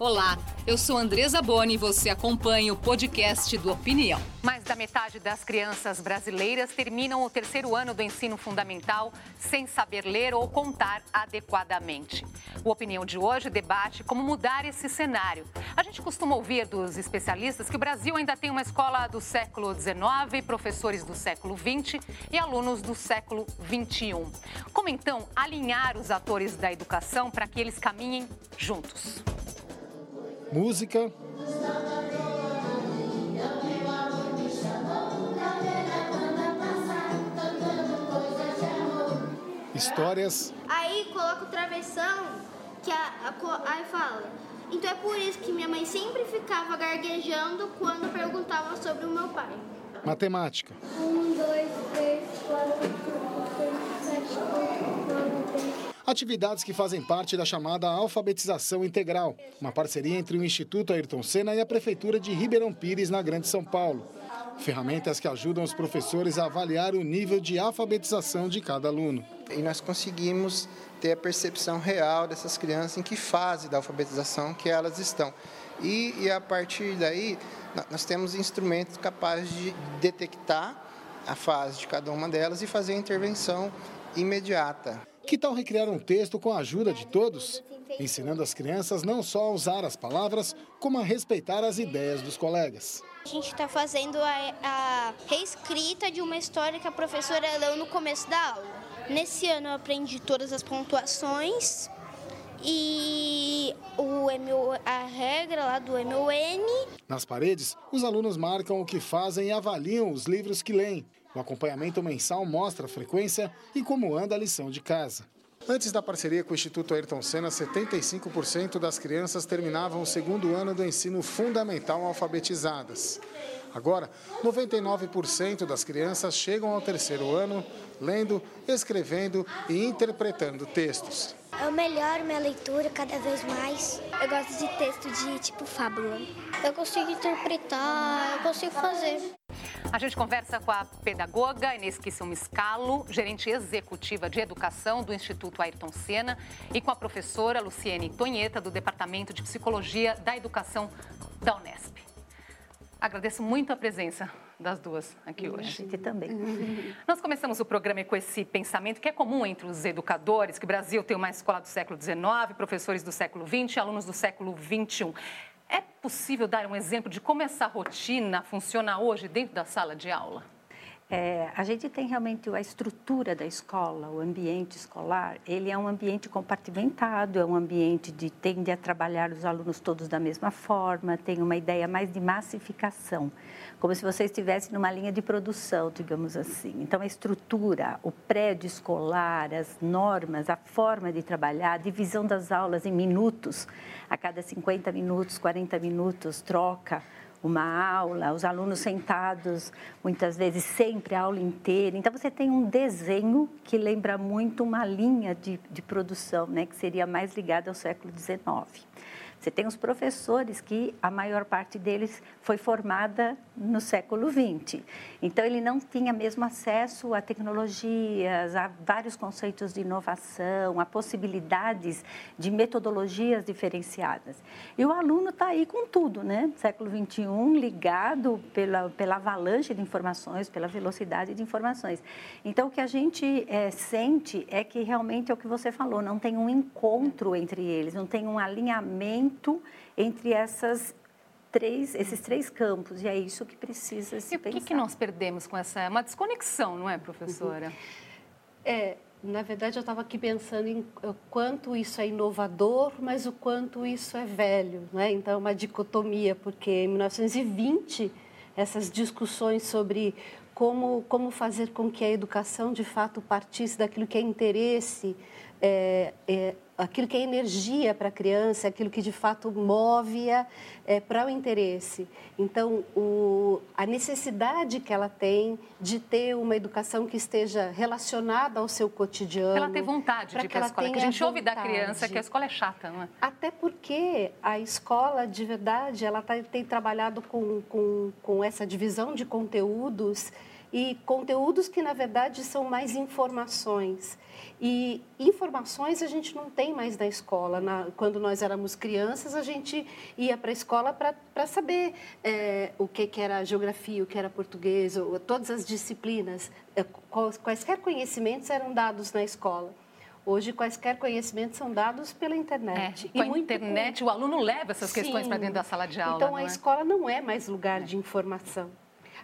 Olá, eu sou Andresa Boni e você acompanha o podcast do Opinião. Mais da metade das crianças brasileiras terminam o terceiro ano do ensino fundamental sem saber ler ou contar adequadamente. O Opinião de hoje debate como mudar esse cenário. A gente costuma ouvir dos especialistas que o Brasil ainda tem uma escola do século XIX, professores do século XX e alunos do século XXI. Como então alinhar os atores da educação para que eles caminhem juntos? Música. Histórias. Aí coloca o travessão, que a, a, aí fala. Então é por isso que minha mãe sempre ficava garguejando quando perguntava sobre o meu pai. Matemática. Um, dois, três, quatro, cinco, seis, sete, oito, nove, dez atividades que fazem parte da chamada alfabetização integral, uma parceria entre o Instituto Ayrton Senna e a Prefeitura de Ribeirão Pires, na Grande São Paulo. Ferramentas que ajudam os professores a avaliar o nível de alfabetização de cada aluno. E nós conseguimos ter a percepção real dessas crianças em que fase da alfabetização que elas estão. E, e a partir daí, nós temos instrumentos capazes de detectar a fase de cada uma delas e fazer a intervenção imediata. Que tal recriar um texto com a ajuda de todos? Ensinando as crianças não só a usar as palavras, como a respeitar as ideias dos colegas. A gente está fazendo a, a reescrita de uma história que a professora leu no começo da aula. Nesse ano eu aprendi todas as pontuações e o MO, a regra lá do MON. Nas paredes, os alunos marcam o que fazem e avaliam os livros que leem. O acompanhamento mensal mostra a frequência e como anda a lição de casa. Antes da parceria com o Instituto Ayrton Senna, 75% das crianças terminavam o segundo ano do ensino fundamental alfabetizadas. Agora, 99% das crianças chegam ao terceiro ano lendo, escrevendo e interpretando textos. Eu melhoro minha leitura cada vez mais. Eu gosto de texto de tipo fábula. Eu consigo interpretar, eu consigo fazer. A gente conversa com a pedagoga Inês Kissum Scalo, gerente executiva de educação do Instituto Ayrton Senna, e com a professora Luciene Tonheta, do Departamento de Psicologia da Educação da Unesp. Agradeço muito a presença das duas aqui hoje. A gente também. Nós começamos o programa com esse pensamento que é comum entre os educadores, que o Brasil tem uma escola do século XIX, professores do século XX e alunos do século XXI. É possível dar um exemplo de como essa rotina funciona hoje dentro da sala de aula? É, a gente tem realmente a estrutura da escola, o ambiente escolar, ele é um ambiente compartimentado, é um ambiente de tende a trabalhar os alunos todos da mesma forma, tem uma ideia mais de massificação, como se você estivesse numa linha de produção, digamos assim. Então, a estrutura, o prédio escolar, as normas, a forma de trabalhar, a divisão das aulas em minutos, a cada 50 minutos, 40 minutos, troca uma aula, os alunos sentados, muitas vezes sempre a aula inteira. Então, você tem um desenho que lembra muito uma linha de, de produção, né, que seria mais ligada ao século XIX. Você tem os professores que a maior parte deles foi formada no século XX. Então, ele não tinha mesmo acesso a tecnologias, a vários conceitos de inovação, a possibilidades de metodologias diferenciadas. E o aluno está aí com tudo, né? Século XXI, ligado pela, pela avalanche de informações, pela velocidade de informações. Então, o que a gente é, sente é que realmente é o que você falou, não tem um encontro entre eles, não tem um alinhamento entre essas três, esses três campos, e é isso que precisa se e pensar. E o que, nós perdemos com essa... Uma desconexão, não é, professora? Uhum. É, na verdade, eu estava aqui pensando em o quanto isso é inovador, mas o quanto isso é velho, não é? Então, é uma dicotomia, porque em 1920, essas discussões sobre como, como fazer com que a educação, de fato, partisse daquilo que é interesse, é, é, aquilo que é energia para a criança, aquilo que de fato move-a é, para o interesse. Então, o, a necessidade que ela tem de ter uma educação que esteja relacionada ao seu cotidiano. Para ela ter vontade de ir para a escola, que a gente ouve da criança que a escola é chata, não é? Até porque a escola, de verdade, ela tá, tem trabalhado com, com, com essa divisão de conteúdos e conteúdos que, na verdade, são mais informações. E informações a gente não tem mais na escola. Na, quando nós éramos crianças, a gente ia para a escola para saber é, o que, que era geografia, o que era português, ou, todas as disciplinas. É, quaisquer conhecimentos eram dados na escola. Hoje, quaisquer conhecimentos são dados pela internet. É, com e a internet, com... o aluno leva essas questões para dentro da sala de aula. Então, a é? escola não é mais lugar é. de informação.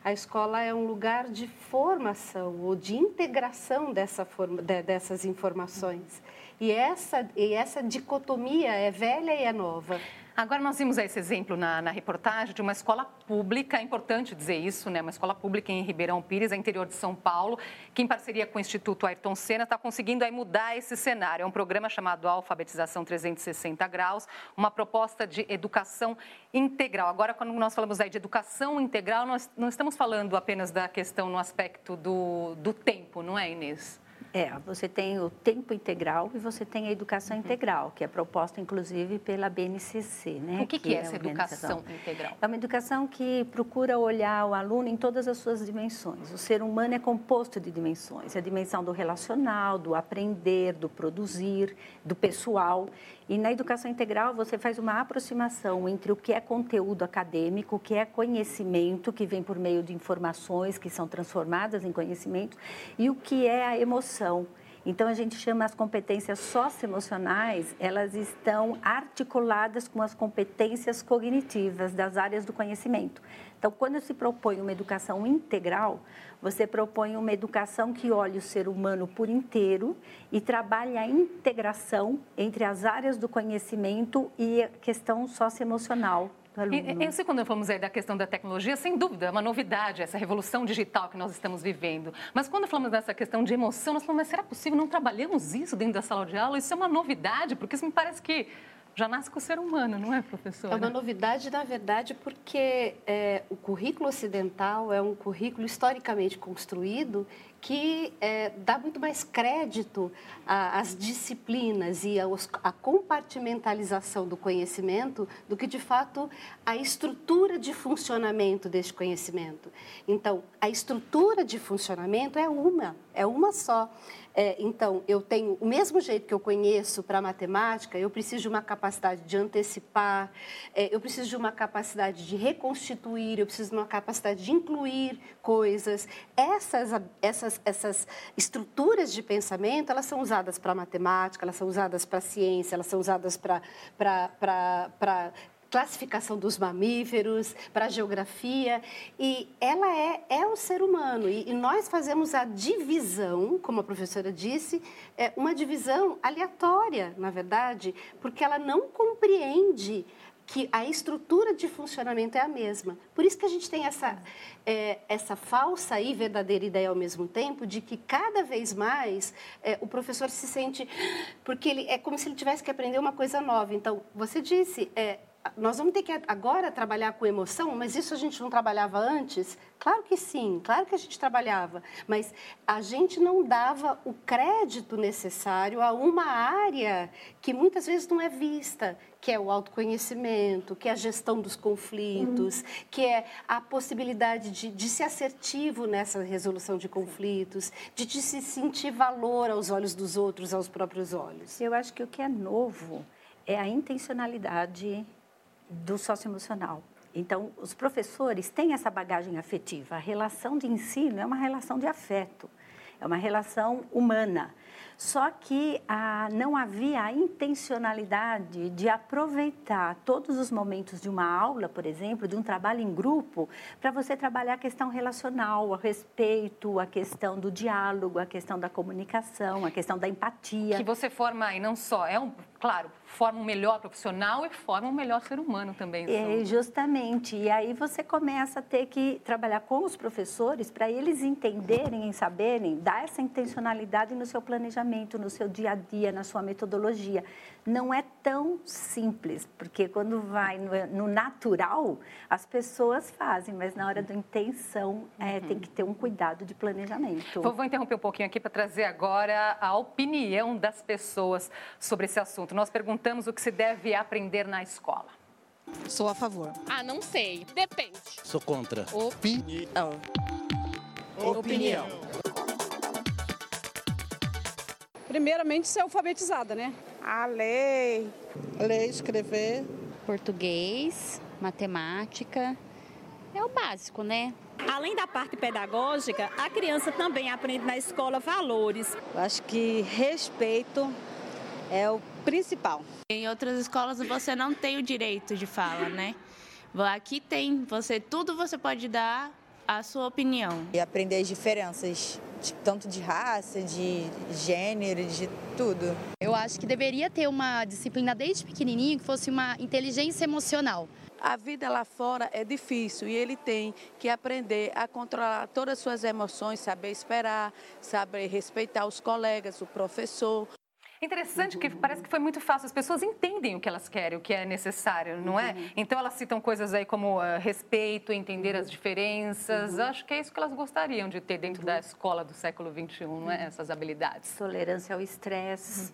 A escola é um lugar de formação ou de integração dessa forma, de, dessas informações. E essa, e essa dicotomia é velha e é nova. Agora, nós vimos esse exemplo na, na, reportagem de uma escola pública, é importante dizer isso, né? Uma escola pública em Ribeirão Pires, interior de São Paulo, que em parceria com o Instituto Ayrton Senna está conseguindo aí mudar esse cenário. É um programa chamado Alfabetização 360 Graus, uma proposta de educação integral. Agora, quando nós falamos aí de educação integral, nós não estamos falando apenas da questão no aspecto do, do tempo, não é, Inês? É, você tem o tempo integral e você tem a educação integral, que é proposta inclusive pela BNCC, né? O que, que, que é, é essa educação integral? É uma educação que procura olhar o aluno em todas as suas dimensões. O ser humano é composto de dimensões, a dimensão do relacional, do aprender, do produzir, do pessoal. E na educação integral você faz uma aproximação entre o que é conteúdo acadêmico, o que é conhecimento que vem por meio de informações que são transformadas em conhecimento e o que é a emoção. Então a gente chama as competências socioemocionais, elas estão articuladas com as competências cognitivas das áreas do conhecimento. Então, quando se propõe uma educação integral, você propõe uma educação que olhe o ser humano por inteiro e trabalhe a integração entre as áreas do conhecimento e a questão socioemocional. E, e, quando falamos aí da questão da tecnologia, sem dúvida, é uma novidade essa revolução digital que nós estamos vivendo. Mas quando falamos dessa questão de emoção, nós falamos, mas será possível? Não trabalhamos isso dentro da sala de aula? Isso é uma novidade, porque isso me parece que já nasce com o ser humano, não é, professor? É uma novidade, na verdade, porque é, o currículo ocidental é um currículo historicamente construído que é, dá muito mais crédito às disciplinas e à compartimentalização do conhecimento do que, de fato, a estrutura de funcionamento deste conhecimento. Então, a estrutura de funcionamento é uma, é uma só. É, então, eu tenho o mesmo jeito que eu conheço para matemática, eu preciso de uma capacidade de antecipar, é, eu preciso de uma capacidade de reconstituir, eu preciso de uma capacidade de incluir coisas. Essas, essas, essas estruturas de pensamento, elas são usadas para matemática, elas são usadas para ciência, elas são usadas para classificação dos mamíferos, para a geografia, e ela é, é o ser humano. E, e, nós fazemos a divisão, como a professora disse, é uma divisão aleatória, na verdade, porque ela não compreende que a estrutura de funcionamento é a mesma. Por isso que a gente tem essa, é, essa falsa e verdadeira ideia ao mesmo tempo de que cada vez mais é, o professor se sente... Porque ele, é como se ele tivesse que aprender uma coisa nova. Então, você disse... É, nós vamos ter que agora trabalhar com emoção, mas isso a gente não trabalhava antes? Claro que sim, claro que a gente trabalhava, mas a gente não dava o crédito necessário a uma área que muitas vezes não é vista, que é o autoconhecimento, que é a gestão dos conflitos, uhum. que é a possibilidade de, de ser assertivo nessa resolução de conflitos, de, de se sentir valor aos olhos dos outros, aos próprios olhos. Eu acho que o que é novo é a intencionalidade do socioemocional. Então, os professores têm essa bagagem afetiva. A relação de ensino é uma relação de afeto, é uma relação humana. Só que ah, não havia a intencionalidade de aproveitar todos os momentos de uma aula, por exemplo, de um trabalho em grupo, para você trabalhar a questão relacional, o respeito, a questão do diálogo, a questão da comunicação, a questão da empatia. Que você forma, e não só, é um, claro, forma um melhor profissional e forma um melhor ser humano também. É, justamente. E aí você começa a ter que trabalhar com os professores para eles entenderem e saberem dar essa intencionalidade no seu planejamento, no seu dia a dia, na sua metodologia. Não é tão simples, porque quando vai no, no natural, as pessoas fazem, mas na hora da intenção é, uhum. tem que ter um cuidado de planejamento. Vou, vou interromper um pouquinho aqui para trazer agora a opinião das pessoas sobre esse assunto. Nós perguntamos o que se deve aprender na escola. Sou a favor. Ah, não sei. Depende. Sou contra. Opinião. opinião. Primeiramente, ser alfabetizada, né? A ler, ler, escrever. Português, matemática, é o básico, né? Além da parte pedagógica, a criança também aprende na escola valores. Eu acho que respeito é o principal. Em outras escolas você não tem o direito de fala, né? Aqui tem, você tudo você pode dar a sua opinião. E aprender as diferenças, tanto de raça, de gênero, de tudo. Eu acho que deveria ter uma disciplina desde pequenininho que fosse uma inteligência emocional. A vida lá fora é difícil e ele tem que aprender a controlar todas as suas emoções, saber esperar, saber respeitar os colegas, o professor. Interessante que parece que foi muito fácil. As pessoas entendem o que elas querem, o que é necessário, não é? Uhum. Então elas citam coisas aí como uh, respeito, entender as diferenças. Uhum. Acho que é isso que elas gostariam de ter dentro uhum. da escola do século XXI, não é? Essas habilidades. Tolerância ao estresse,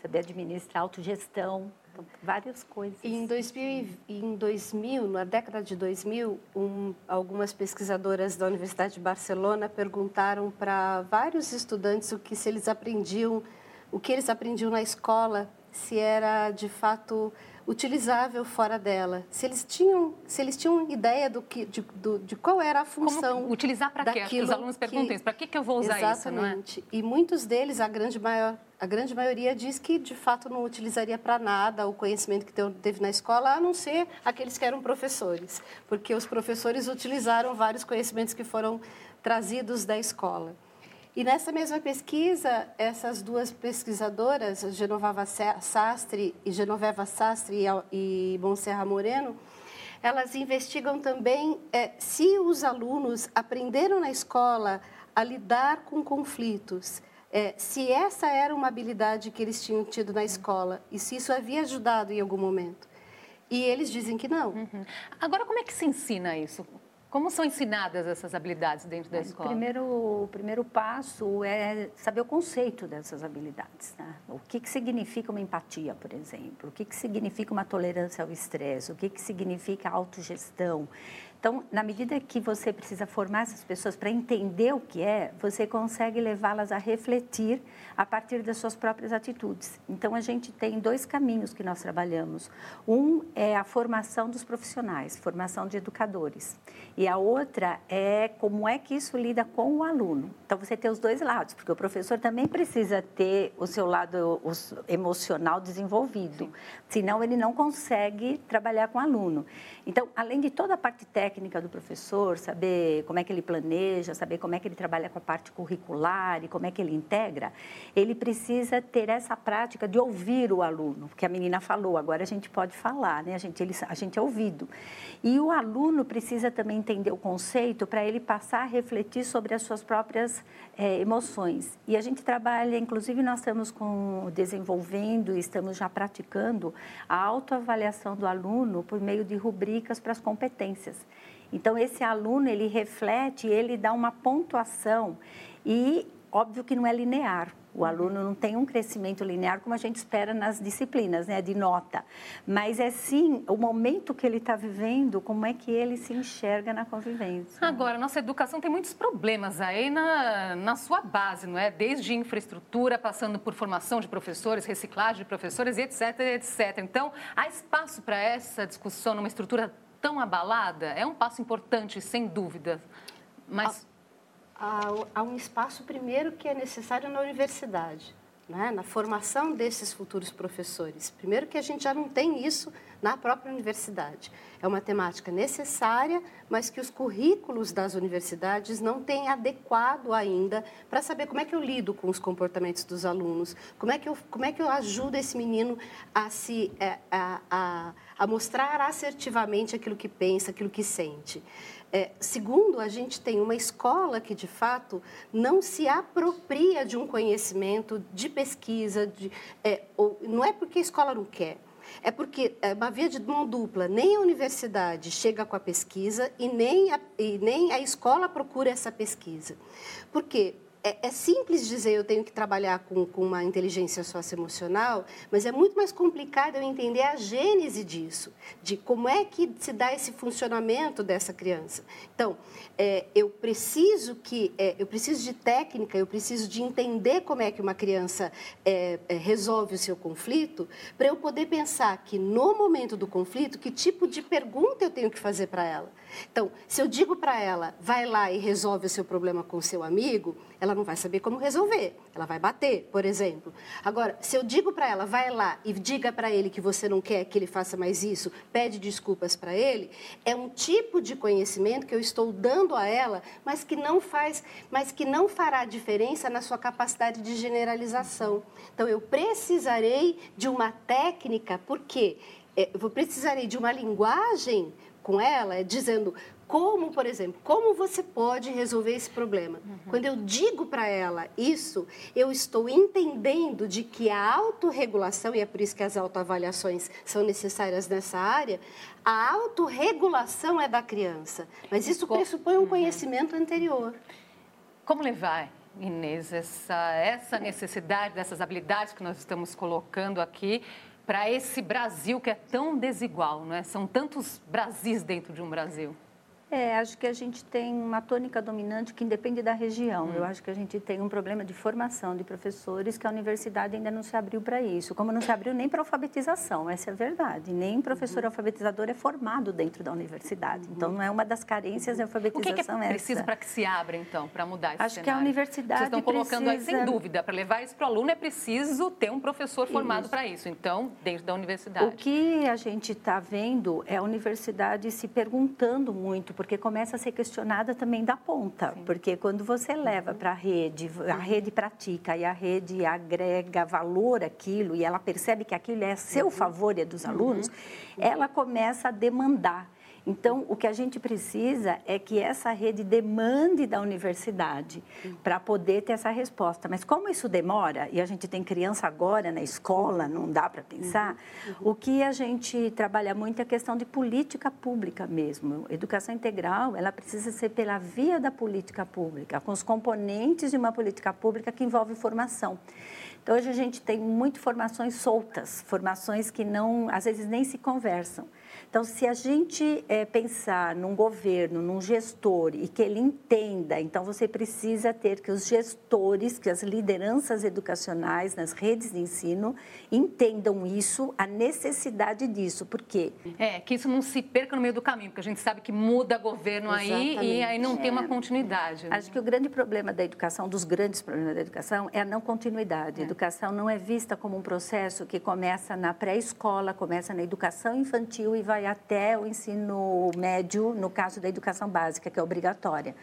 saber administrar autogestão. Então, várias coisas. Em 2000, em 2000 na década de 2000, um, algumas pesquisadoras da Universidade de Barcelona perguntaram para vários estudantes o que se eles aprendiam o que eles aprendiam na escola, se era de fato utilizável fora dela, se eles tinham, se eles tinham ideia do que, de, do, de qual era a função. Como utilizar para quê? Os alunos perguntam isso, para que, que eu vou usar Exatamente. isso? Exatamente. É? E muitos deles, a grande, maior, a grande maioria, diz que de fato não utilizaria para nada o conhecimento que teve na escola, a não ser aqueles que eram professores, porque os professores utilizaram vários conhecimentos que foram trazidos da escola. E nessa mesma pesquisa, essas duas pesquisadoras, Genoveva Sastre e Genoveva Sastre e Monserra Moreno, elas investigam também é, se os alunos aprenderam na escola a lidar com conflitos, é, se essa era uma habilidade que eles tinham tido na escola e se isso havia ajudado em algum momento. E eles dizem que não. Uhum. Agora, como é que se ensina isso? Como são ensinadas essas habilidades dentro da escola? O primeiro, o primeiro passo é saber o conceito dessas habilidades. Né? O que, que significa uma empatia, por exemplo? O que, que significa uma tolerância ao estresse? O que, que significa autogestão? Então, na medida que você precisa formar essas pessoas para entender o que é, você consegue levá-las a refletir a partir das suas próprias atitudes. Então, a gente tem dois caminhos que nós trabalhamos. Um é a formação dos profissionais, formação de educadores. E a outra é como é que isso lida com o aluno. Então, você tem os dois lados, porque o professor também precisa ter o seu lado emocional desenvolvido, senão ele não consegue trabalhar com o aluno. Então, além de toda a parte técnica do professor, saber como é que ele planeja, saber como é que ele trabalha com a parte curricular e como é que ele integra, ele precisa ter essa prática de ouvir o aluno, porque a menina falou, agora a gente pode falar, né? A gente, ele, a gente é ouvido. E o aluno precisa também entender o conceito para ele passar a refletir sobre as suas próprias é, emoções. E a gente trabalha, inclusive nós estamos com, desenvolvendo e estamos já praticando a autoavaliação do aluno por meio de rubricas para as competências. Então, esse aluno, ele reflete, ele dá uma pontuação e, óbvio que não é linear, o aluno não tem um crescimento linear como a gente espera nas disciplinas, né, de nota. Mas é sim o momento que ele está vivendo, como é que ele se enxerga na convivência. Agora, nossa educação tem muitos problemas aí na, na sua base, não é? Desde infraestrutura, passando por formação de professores, reciclagem de professores etc, etc. Então, há espaço para essa discussão numa estrutura tão abalada? É um passo importante, sem dúvida. Mas há, um espaço primeiro que é necessário na universidade, né? na formação desses futuros professores. Primeiro que a gente já não tem isso na própria universidade. É uma temática necessária, mas que os currículos das universidades não têm adequado ainda para saber como é que eu lido com os comportamentos dos alunos, como é que eu, como é que eu ajudo esse menino a se é, a, a, a mostrar assertivamente aquilo que pensa, aquilo que sente. É, segundo, a gente tem uma escola que, de fato, não se apropria de um conhecimento de pesquisa, de, é, ou, não é porque a escola não quer, é porque é uma via de mão dupla, nem a universidade chega com a pesquisa e nem a, e nem a escola procura essa pesquisa. Porque é, é, simples dizer eu tenho que trabalhar com, com uma inteligência socioemocional, mas é muito mais complicado eu entender a gênese disso, de como é que se dá esse funcionamento dessa criança. Então, é, eu preciso que é, eu preciso de técnica, eu preciso de entender como é que uma criança é, é, resolve o seu conflito, para eu poder pensar que no momento do conflito, que tipo de pergunta eu tenho que fazer para ela. Então, se eu digo para ela, vai lá e resolve o seu problema com seu amigo, ela não vai saber como resolver. Ela vai bater, por exemplo. Agora, se eu digo para ela, vai lá e diga para ele que você não quer que ele faça mais isso, pede desculpas para ele, é um tipo de conhecimento que eu estou dando a ela, mas que não faz, mas que não fará diferença na sua capacidade de generalização. Então, eu precisarei de uma técnica, porque é, eu precisarei de uma linguagem com ela, dizendo como, por exemplo, como você pode resolver esse problema? Uhum. Quando eu digo para ela isso, eu estou entendendo de que a autorregulação, e é por isso que as autoavaliações são necessárias nessa área, a autorregulação é da criança. Mas isso pressupõe um uhum. conhecimento anterior. Como levar, Inês, essa, essa necessidade dessas habilidades que nós estamos colocando aqui para esse Brasil que é tão desigual, não é? São tantos Brasis dentro de um Brasil. É, acho que a gente tem uma tônica dominante que independe da região. Hum. Eu acho que a gente tem um problema de formação de professores que a universidade ainda não se abriu para isso. Como não se abriu nem para alfabetização, essa é a verdade. Nem professor uhum. alfabetizador é formado dentro da universidade. Uhum. Então, não é uma das carências da alfabetização O que, que é preciso para que se abra, então, para mudar esse Acho cenário? que a universidade Vocês estão colocando precisa... aí, sem dúvida, para levar isso para o aluno é preciso ter um professor formado para isso. Então, dentro da universidade. O que a gente está vendo é a universidade se perguntando muito, porque começa a ser questionada também da ponta, Sim. porque quando você leva para a rede, a rede pratica e a rede agrega valor àquilo e ela percebe que aquilo é a seu uhum. favor e é dos uhum. alunos, ela começa a demandar. Então, o que a gente precisa é que essa rede demande da universidade para poder ter essa resposta. Mas como isso demora, e a gente tem criança agora na escola, não dá para pensar, uhum. o que a gente trabalha muito é a questão de política pública mesmo. Educação integral, ela precisa ser pela via da política pública, com os componentes de uma política pública que envolve formação. Então, hoje a gente tem muito formações soltas, formações que não, às vezes nem se conversam. Então, se a gente é, pensar num governo, num gestor e que ele entenda, então você precisa ter que os gestores, que as lideranças educacionais nas redes de ensino entendam isso, a necessidade disso. Por quê? É, que isso não se perca no meio do caminho, porque a gente sabe que muda governo Exatamente. aí e aí não é. tem uma é. continuidade. Né? Acho que o grande problema da educação, dos grandes problemas da educação, é a não continuidade. É. Educação não é vista como um processo que começa na pré-escola, começa na educação infantil e vai até o ensino médio, no caso da educação básica, que é obrigatória.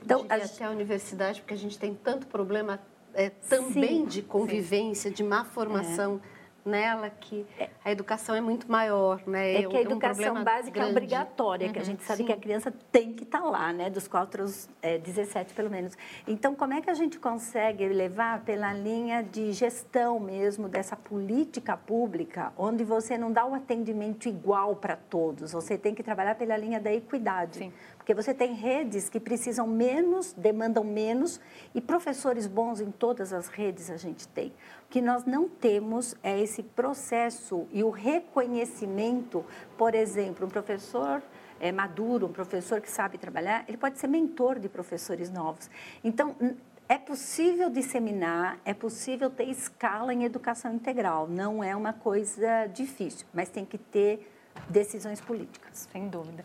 Então, a... até a universidade, porque a gente tem tanto problema é, também sim, de convivência, de má formação. É nela que a educação é muito maior, né? É que a educação um básica grande. é obrigatória, uhum, que a gente sabe sim. que a criança tem que estar tá lá, né? Dos 4 aos é, 17, pelo menos. Então, como é que a gente consegue levar pela linha de gestão mesmo dessa política pública, onde você não dá o atendimento igual para todos, você tem que trabalhar pela linha da equidade. Sim. Porque você tem redes que precisam menos, demandam menos, e professores bons em todas as redes a gente tem. O que nós não temos é esse processo e o reconhecimento, por exemplo, um professor é, maduro, um professor que sabe trabalhar, ele pode ser mentor de professores novos. Então, é possível disseminar, é possível ter escala em educação integral, não é uma coisa difícil, mas tem que ter decisões políticas. Sem dúvida.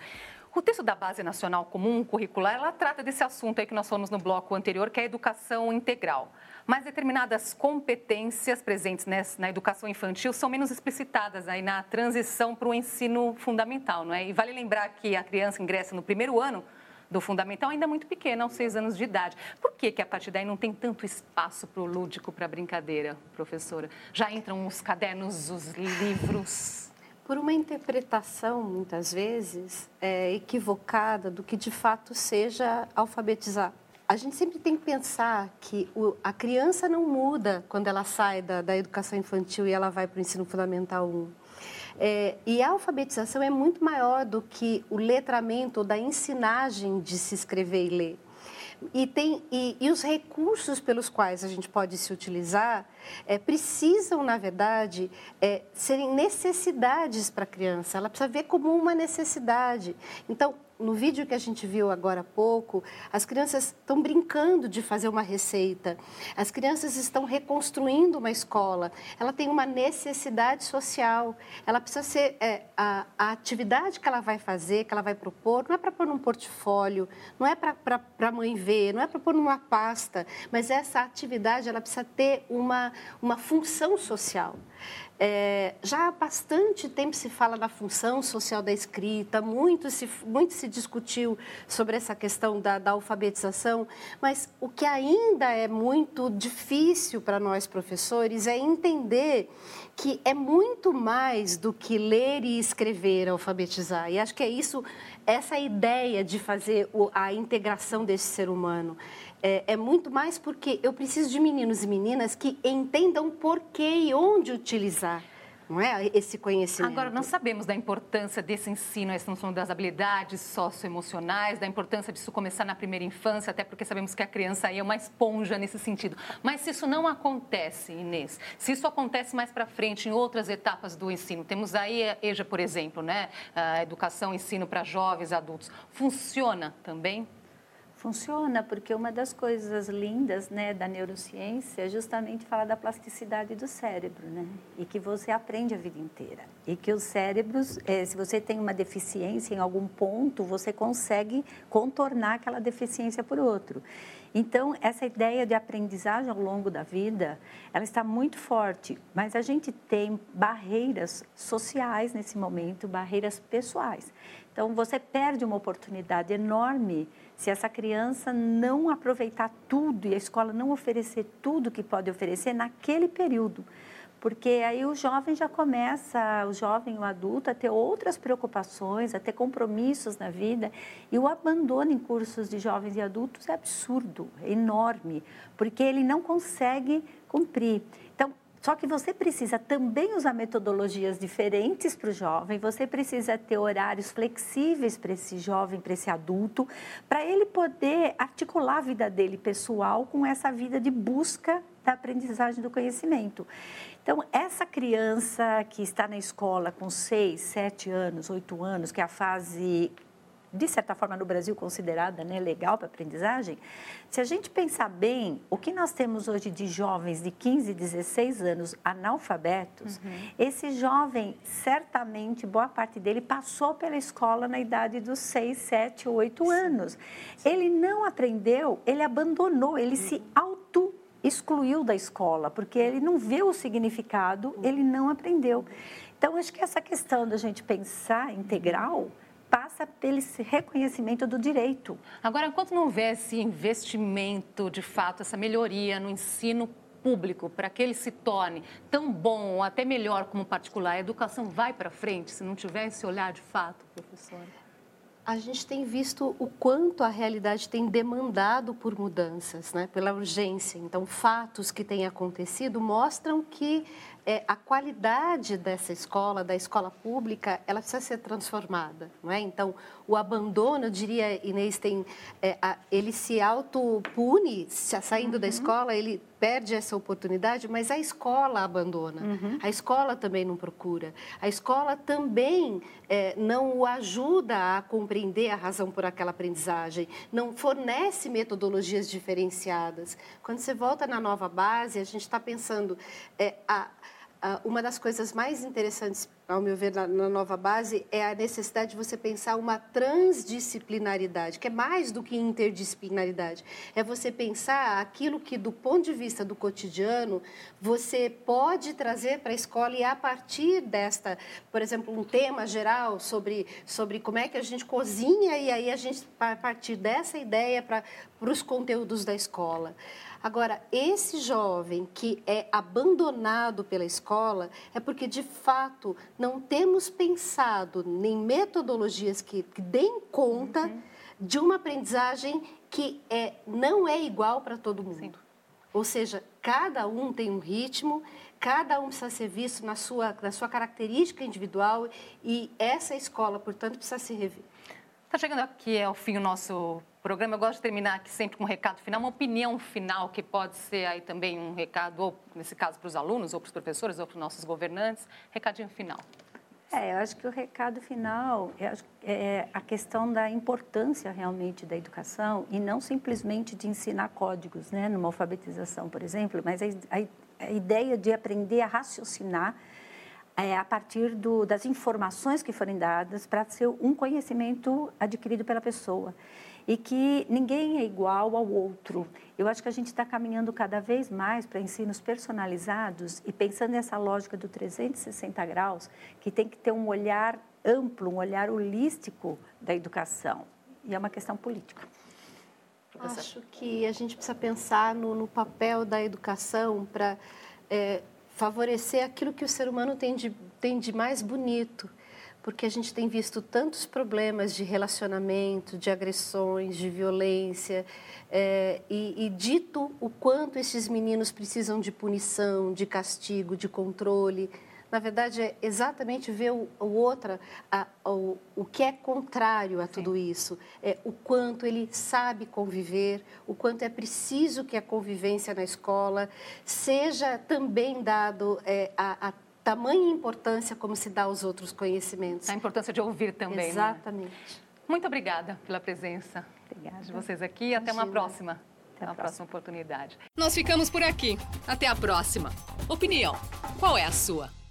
O texto da Base Nacional Comum Curricular, ela trata desse assunto aí que nós falamos no bloco anterior, que é a educação integral. Mas determinadas competências presentes na educação infantil são menos explicitadas aí na transição para o ensino fundamental, não é? E vale lembrar que a criança ingressa no primeiro ano do fundamental ainda muito pequena, aos seis anos de idade. Por que, que a partir daí não tem tanto espaço para o lúdico, para a brincadeira, professora? Já entram os cadernos, os livros? Por uma interpretação, muitas vezes, é, equivocada do que de fato seja alfabetizar. A gente sempre tem que pensar que o, a criança não muda quando ela sai da, da educação infantil e ela vai para o ensino fundamental 1. É, e a alfabetização é muito maior do que o letramento ou da ensinagem de se escrever e ler. E, tem, e, e os recursos pelos quais a gente pode se utilizar é, precisam, na verdade, é, serem necessidades para a criança. Ela precisa ver como uma necessidade. Então, no vídeo que a gente viu agora há pouco, as crianças estão brincando de fazer uma receita, as crianças estão reconstruindo uma escola, ela tem uma necessidade social, ela precisa ser, é, a, a, atividade que ela vai fazer, que ela vai propor, não é para pôr num portfólio, não é para a mãe ver, não é para pôr numa pasta, mas essa atividade ela precisa ter uma, uma função social. É, já há bastante tempo se fala da função social da escrita, muito se, muito se discutiu sobre essa questão da, da alfabetização, mas o que ainda é muito difícil para nós professores é entender que é muito mais do que ler e escrever alfabetizar. E acho que é isso, essa ideia de fazer a integração desse ser humano é, é, muito mais porque eu preciso de meninos e meninas que entendam por que e onde utilizar. Não é esse conhecimento. Agora, nós sabemos da importância desse ensino, essa noção das habilidades socioemocionais, da importância disso começar na primeira infância, até porque sabemos que a criança aí é uma esponja nesse sentido. Mas se isso não acontece, Inês, se isso acontece mais para frente, em outras etapas do ensino, temos aí a EJA, por exemplo, né? a educação, ensino para jovens, adultos, funciona também? Funciona porque uma das coisas lindas né, da neurociência é justamente falar da plasticidade do cérebro, né? E que você aprende a vida inteira. E que os cérebros, é, se você tem uma deficiência em algum ponto, você consegue contornar aquela deficiência por outro. Então, essa ideia de aprendizagem ao longo da vida, ela está muito forte, mas a gente tem barreiras sociais nesse momento, barreiras pessoais. Então, você perde uma oportunidade enorme se essa criança não aproveitar tudo e a escola não oferecer tudo que pode oferecer naquele período. Porque aí o jovem já começa, o jovem, o adulto, a ter outras preocupações, a ter compromissos na vida. E o abandono em cursos de jovens e adultos é absurdo, é enorme, porque ele não consegue cumprir. Então, só que você precisa também usar metodologias diferentes para o jovem, você precisa ter horários flexíveis para esse jovem, para esse adulto, para ele poder articular a vida dele pessoal com essa vida de busca da aprendizagem do conhecimento. Então, essa criança que está na escola com 6, 7 anos, 8 anos, que é a fase de certa forma no Brasil considerada né, legal para aprendizagem, se a gente pensar bem, o que nós temos hoje de jovens de 15, 16 anos analfabetos, uhum. esse jovem, certamente, boa parte dele passou pela escola na idade dos 6, 7, 8 Sim. anos. Ele não aprendeu, ele abandonou, ele uhum. se auto excluiu da escola, porque ele não viu o significado, uhum. ele não aprendeu. Então, acho que essa questão da gente pensar integral passa pelo reconhecimento do direito. Agora, enquanto não houver esse investimento, de fato, essa melhoria no ensino público para que ele se torne tão bom ou até melhor como particular, a educação vai para frente se não tiver esse olhar de fato, professora? a gente tem visto o quanto a realidade tem demandado por mudanças, né? pela urgência. Então, fatos que têm acontecido mostram que é, a qualidade dessa escola, da escola pública, ela precisa ser transformada, não é? Então, o abandono, eu diria, Inês, tem, é, a, ele se autopune, saindo uhum. da escola, ele perde essa oportunidade, mas a escola abandona, uhum. a escola também não procura, a escola também é, não o ajuda a compreender a razão por aquela aprendizagem, não fornece metodologias diferenciadas. Quando você volta na nova base, a gente está pensando, é, a, uma das coisas mais interessantes, ao meu ver, na, na, nova base é a necessidade de você pensar uma transdisciplinaridade, que é mais do que interdisciplinaridade. É você pensar aquilo que, do ponto de vista do cotidiano, você pode trazer para a escola e a partir desta, por exemplo, um tema geral sobre, sobre como é que a gente cozinha e aí a gente, a partir dessa ideia, para os conteúdos da escola. Agora, esse jovem que é abandonado pela escola é porque, de fato, não temos pensado em metodologias que, que deem conta uhum. de uma aprendizagem que é, não é igual para todo mundo. Sim. Ou seja, cada um tem um ritmo, cada um precisa ser visto na sua, na sua característica individual e essa escola, portanto, precisa se rever. Está chegando aqui ao fim o nosso programa, eu gosto de terminar aqui sempre com um recado final, uma opinião final, que pode ser aí também um recado, ou nesse caso para os alunos, ou para os professores, ou para os nossos governantes. Recadinho final. É, eu acho que o recado final é a questão da importância realmente da educação e não simplesmente de ensinar códigos, né, numa alfabetização, por exemplo, mas a, a, a ideia de aprender a raciocinar é, a partir do, das informações que forem dadas para ser um conhecimento adquirido pela pessoa e que ninguém é igual ao outro. Eu acho que a gente está caminhando cada vez mais para ensinos personalizados e pensando nessa lógica do 360 graus, que tem que ter um olhar amplo, um olhar holístico da educação. E é uma questão política. Acho que a gente precisa pensar no, no papel da educação para é, favorecer aquilo que o ser humano tem de, tem de mais bonito, porque a gente tem visto tantos problemas de relacionamento, de agressões, de violência, é, e, e, dito o quanto esses meninos precisam de punição, de castigo, de controle. Na verdade, é exatamente ver o, o outra, a, o, o que é contrário a tudo Sim. isso. É o quanto ele sabe conviver, o quanto é preciso que a convivência na escola seja também dado é, a, a tamanha importância como se dá aos outros conhecimentos. A importância de ouvir também. Né? Exatamente. Né? Muito obrigada pela presença obrigada. de vocês aqui. Até uma próxima. Até uma próxima oportunidade. Nós ficamos por aqui. Até a próxima. Opinião. Qual é a sua?